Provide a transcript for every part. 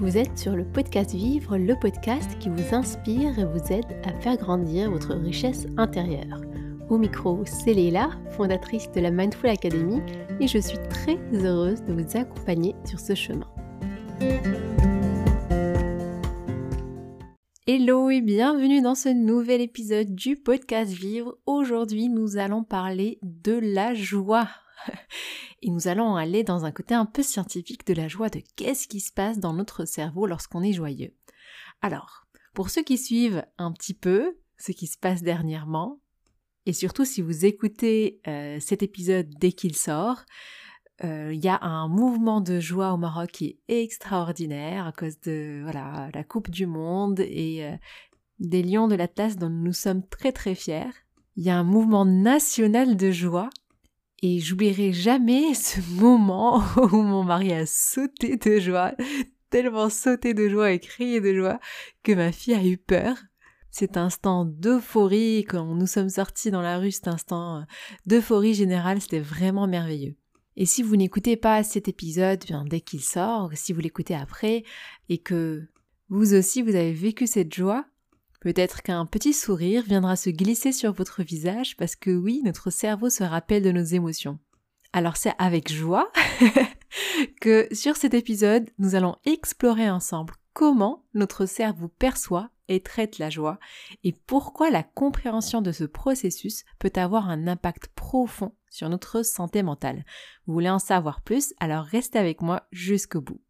Vous êtes sur le podcast Vivre, le podcast qui vous inspire et vous aide à faire grandir votre richesse intérieure. Au micro, c'est Léla, fondatrice de la Mindful Academy, et je suis très heureuse de vous accompagner sur ce chemin. Hello et bienvenue dans ce nouvel épisode du podcast Vivre. Aujourd'hui, nous allons parler de la joie. Et nous allons aller dans un côté un peu scientifique de la joie, de qu'est-ce qui se passe dans notre cerveau lorsqu'on est joyeux. Alors, pour ceux qui suivent un petit peu ce qui se passe dernièrement, et surtout si vous écoutez euh, cet épisode dès qu'il sort, euh, il y a un mouvement de joie au Maroc qui est extraordinaire à cause de voilà la Coupe du Monde et euh, des Lions de l'Atlas dont nous sommes très très fiers. Il y a un mouvement national de joie et j'oublierai jamais ce moment où mon mari a sauté de joie, tellement sauté de joie et crié de joie que ma fille a eu peur. Cet instant d'euphorie, quand nous sommes sortis dans la rue, cet instant euh, d'euphorie générale, c'était vraiment merveilleux. Et si vous n'écoutez pas cet épisode bien, dès qu'il sort, si vous l'écoutez après, et que vous aussi vous avez vécu cette joie, Peut-être qu'un petit sourire viendra se glisser sur votre visage parce que oui, notre cerveau se rappelle de nos émotions. Alors c'est avec joie que sur cet épisode, nous allons explorer ensemble comment notre cerveau perçoit et traite la joie et pourquoi la compréhension de ce processus peut avoir un impact profond sur notre santé mentale. Vous voulez en savoir plus? Alors restez avec moi jusqu'au bout.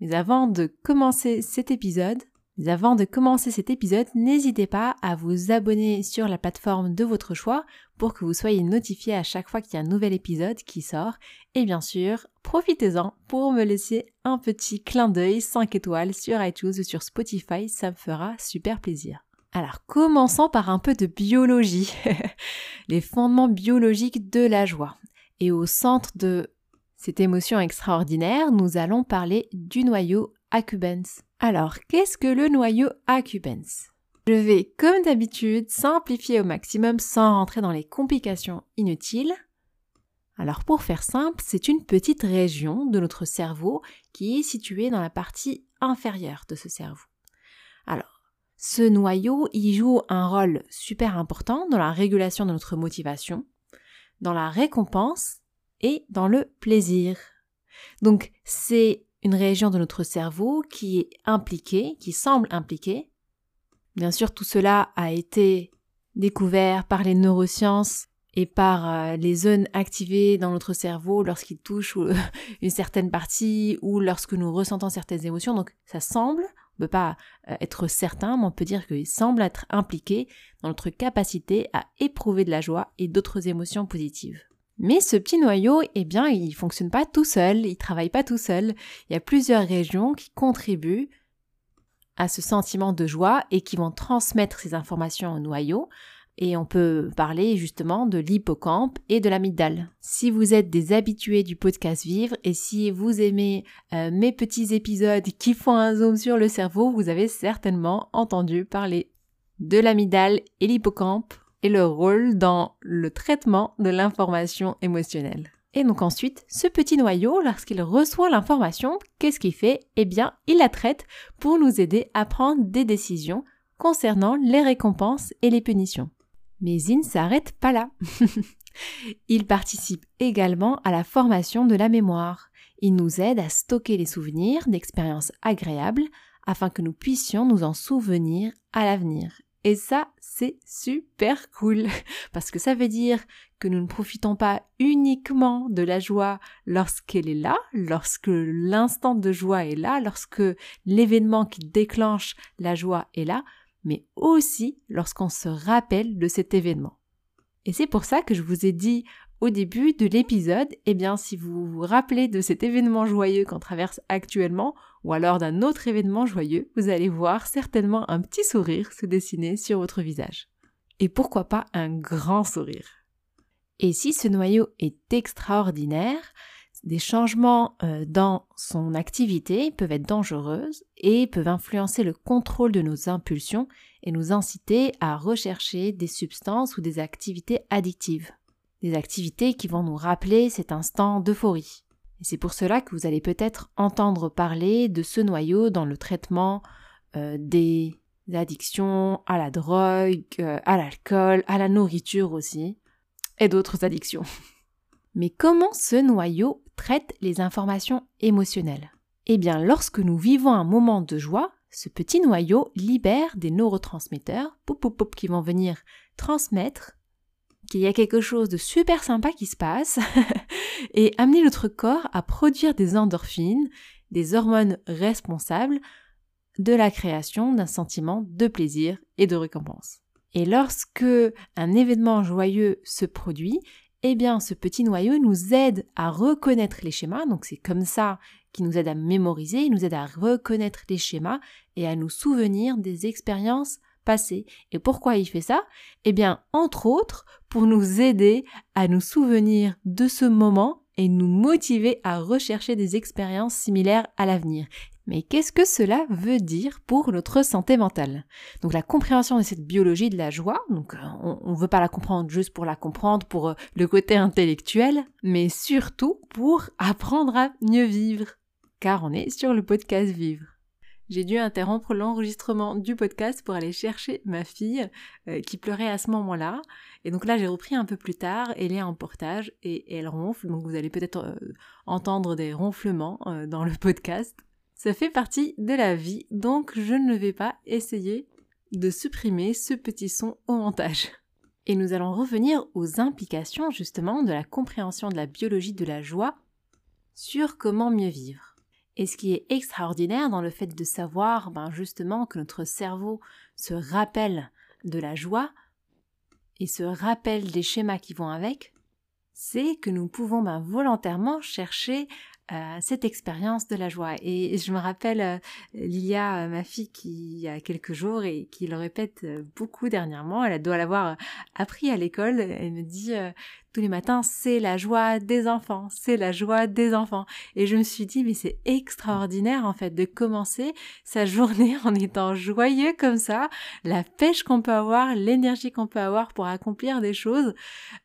Mais avant de commencer cet épisode, avant de commencer cet épisode, n'hésitez pas à vous abonner sur la plateforme de votre choix pour que vous soyez notifié à chaque fois qu'il y a un nouvel épisode qui sort. Et bien sûr, profitez-en pour me laisser un petit clin d'œil 5 étoiles sur iTunes ou sur Spotify, ça me fera super plaisir. Alors commençons par un peu de biologie, les fondements biologiques de la joie. Et au centre de cette émotion extraordinaire, nous allons parler du noyau accumbens. Alors, qu'est-ce que le noyau accumbens Je vais, comme d'habitude, simplifier au maximum sans rentrer dans les complications inutiles. Alors, pour faire simple, c'est une petite région de notre cerveau qui est située dans la partie inférieure de ce cerveau. Alors, ce noyau, il joue un rôle super important dans la régulation de notre motivation, dans la récompense et dans le plaisir. Donc, c'est une région de notre cerveau qui est impliquée, qui semble impliquée. Bien sûr, tout cela a été découvert par les neurosciences et par euh, les zones activées dans notre cerveau lorsqu'il touche une certaine partie ou lorsque nous ressentons certaines émotions. Donc ça semble, on ne peut pas euh, être certain, mais on peut dire qu'il semble être impliqué dans notre capacité à éprouver de la joie et d'autres émotions positives. Mais ce petit noyau, eh bien, il fonctionne pas tout seul, il travaille pas tout seul. Il y a plusieurs régions qui contribuent à ce sentiment de joie et qui vont transmettre ces informations au noyau. Et on peut parler justement de l'hippocampe et de l'amygdale. Si vous êtes des habitués du podcast Vivre et si vous aimez euh, mes petits épisodes qui font un zoom sur le cerveau, vous avez certainement entendu parler de l'amygdale et l'hippocampe et le rôle dans le traitement de l'information émotionnelle. Et donc ensuite, ce petit noyau, lorsqu'il reçoit l'information, qu'est-ce qu'il fait? Eh bien, il la traite pour nous aider à prendre des décisions concernant les récompenses et les punitions. Mais il ne s'arrête pas là. il participe également à la formation de la mémoire. Il nous aide à stocker les souvenirs d'expériences agréables afin que nous puissions nous en souvenir à l'avenir. Et ça, c'est super cool parce que ça veut dire que nous ne profitons pas uniquement de la joie lorsqu'elle est là, lorsque l'instant de joie est là, lorsque l'événement qui déclenche la joie est là, mais aussi lorsqu'on se rappelle de cet événement. Et c'est pour ça que je vous ai dit au début de l'épisode, eh bien si vous vous rappelez de cet événement joyeux qu'on traverse actuellement, ou alors d'un autre événement joyeux, vous allez voir certainement un petit sourire se dessiner sur votre visage. Et pourquoi pas un grand sourire? Et si ce noyau est extraordinaire, des changements euh, dans son activité peuvent être dangereuses et peuvent influencer le contrôle de nos impulsions et nous inciter à rechercher des substances ou des activités addictives des activités qui vont nous rappeler cet instant d'euphorie. Et c'est pour cela que vous allez peut-être entendre parler de ce noyau dans le traitement euh, des addictions à la drogue, euh, à l'alcool, à la nourriture aussi, et d'autres addictions. Mais comment ce noyau traite les informations émotionnelles? Eh bien, lorsque nous vivons un moment de joie, ce petit noyau libère des neurotransmetteurs qui vont venir transmettre qu'il y a quelque chose de super sympa qui se passe et amener notre corps à produire des endorphines, des hormones responsables de la création d'un sentiment de plaisir et de récompense. Et lorsque un événement joyeux se produit, eh bien ce petit noyau nous aide à reconnaître les schémas, donc c'est comme ça qu'il nous aide à mémoriser, il nous aide à reconnaître les schémas et à nous souvenir des expériences Et pourquoi il fait ça Eh bien, entre autres, pour nous aider à nous souvenir de ce moment et nous motiver à rechercher des expériences similaires à l'avenir. Mais qu'est-ce que cela veut dire pour notre santé mentale? Donc la compréhension de cette biologie de la joie, donc euh, on ne veut pas la comprendre juste pour la comprendre, pour euh, le côté intellectuel, mais surtout pour apprendre à mieux vivre, car on est sur le podcast Vivre. J'ai dû interrompre l'enregistrement du podcast pour aller chercher ma fille euh, qui pleurait à ce moment-là. Et donc là, j'ai repris un peu plus tard. Elle est en portage et elle ronfle. Donc vous allez peut-être entendre des ronflements dans le podcast. Ça fait partie de la vie, donc je ne vais pas essayer de supprimer ce petit son au montage. Et nous allons revenir aux implications justement de la compréhension de la biologie de la joie sur comment mieux vivre. Et ce qui est extraordinaire dans le fait de savoir ben justement que notre cerveau se rappelle de la joie et se rappelle des schémas qui vont avec, c'est que nous pouvons ben, volontairement chercher euh, cette expérience de la joie. Et je me rappelle euh, Lilia, euh, ma fille, qui il y a quelques jours et qui le répète beaucoup dernièrement, elle doit l'avoir appris à l'école, elle me dit tous les matins, c'est la joie des enfants, c'est la joie des enfants. Et je me suis dit, mais c'est extraordinaire en fait de commencer sa journée en étant joyeux comme ça, la pêche qu'on peut avoir, l'énergie qu'on peut avoir pour accomplir des choses.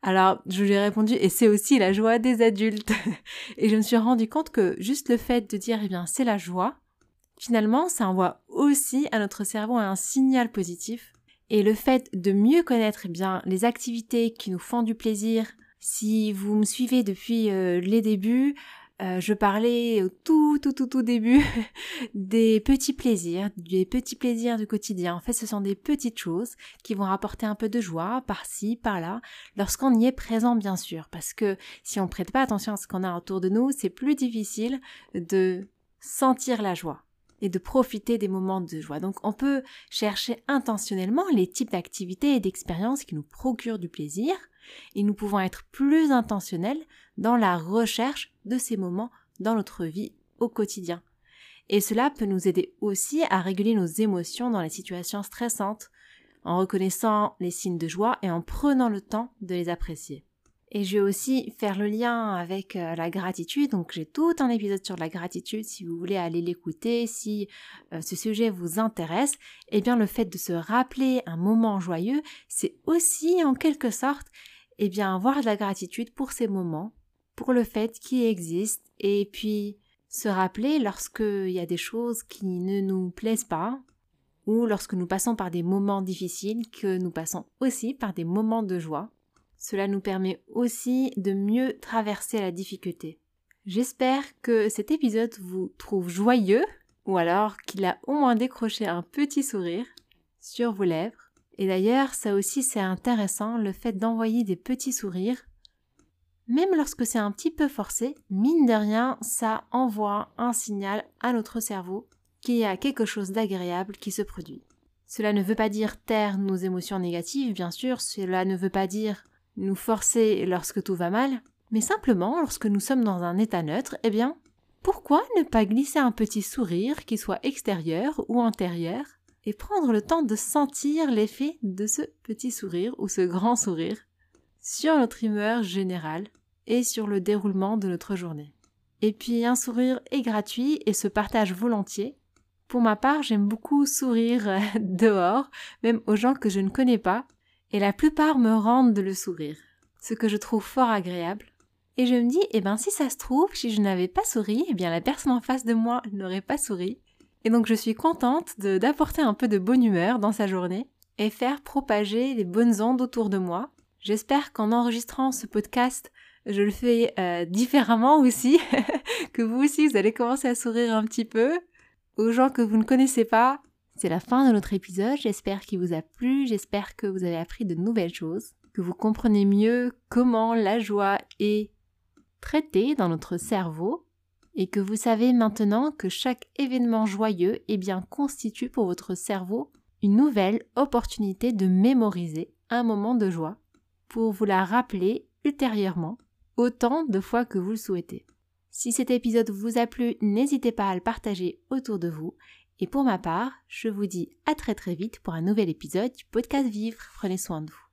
Alors, je lui ai répondu, et c'est aussi la joie des adultes. et je me suis rendu compte que juste le fait de dire, eh bien, c'est la joie, finalement, ça envoie aussi à notre cerveau un signal positif et le fait de mieux connaître eh bien les activités qui nous font du plaisir, si vous me suivez depuis euh, les débuts, euh, je parlais au tout tout tout tout début des petits plaisirs, des petits plaisirs du quotidien. En fait, ce sont des petites choses qui vont apporter un peu de joie par-ci, par-là, lorsqu'on y est présent bien sûr. Parce que si on prête pas attention à ce qu'on a autour de nous, c'est plus difficile de sentir la joie et de profiter des moments de joie. Donc on peut chercher intentionnellement les types d'activités et d'expériences qui nous procurent du plaisir et nous pouvons être plus intentionnels dans la recherche de ces moments dans notre vie au quotidien. Et cela peut nous aider aussi à réguler nos émotions dans les situations stressantes, en reconnaissant les signes de joie et en prenant le temps de les apprécier. Et je vais aussi faire le lien avec euh, la gratitude. Donc j'ai tout un épisode sur la gratitude si vous voulez aller l'écouter, si euh, ce sujet vous intéresse. Eh bien le fait de se rappeler un moment joyeux, c'est aussi en quelque sorte eh bien avoir de la gratitude pour ces moments, pour le fait qu'ils existent et puis se rappeler lorsqu'il y a des choses qui ne nous plaisent pas ou lorsque nous passons par des moments difficiles que nous passons aussi par des moments de joie cela nous permet aussi de mieux traverser la difficulté. J'espère que cet épisode vous trouve joyeux ou alors qu'il a au moins décroché un petit sourire sur vos lèvres. Et d'ailleurs, ça aussi c'est intéressant, le fait d'envoyer des petits sourires. Même lorsque c'est un petit peu forcé, mine de rien, ça envoie un signal à notre cerveau qu'il y a quelque chose d'agréable qui se produit. Cela ne veut pas dire taire nos émotions négatives, bien sûr, cela ne veut pas dire nous forcer lorsque tout va mal, mais simplement lorsque nous sommes dans un état neutre, eh bien, pourquoi ne pas glisser un petit sourire qui soit extérieur ou antérieur et prendre le temps de sentir l'effet de ce petit sourire ou ce grand sourire sur notre humeur générale et sur le déroulement de notre journée. Et puis un sourire est gratuit et se partage volontiers. Pour ma part, j'aime beaucoup sourire dehors, même aux gens que je ne connais pas, et la plupart me rendent le sourire, ce que je trouve fort agréable. Et je me dis, eh ben si ça se trouve, si je n'avais pas souri, eh bien la personne en face de moi n'aurait pas souri. Et donc je suis contente d'apporter un peu de bonne humeur dans sa journée et faire propager les bonnes ondes autour de moi. J'espère qu'en enregistrant ce podcast, je le fais euh, différemment aussi, que vous aussi vous allez commencer à sourire un petit peu. Aux gens que vous ne connaissez pas, c'est la fin de notre épisode, j'espère qu'il vous a plu, j'espère que vous avez appris de nouvelles choses, que vous comprenez mieux comment la joie est traitée dans notre cerveau et que vous savez maintenant que chaque événement joyeux eh bien, constitue pour votre cerveau une nouvelle opportunité de mémoriser un moment de joie pour vous la rappeler ultérieurement autant de fois que vous le souhaitez. Si cet épisode vous a plu, n'hésitez pas à le partager autour de vous. Et pour ma part, je vous dis à très très vite pour un nouvel épisode du podcast Vivre. Prenez soin de vous.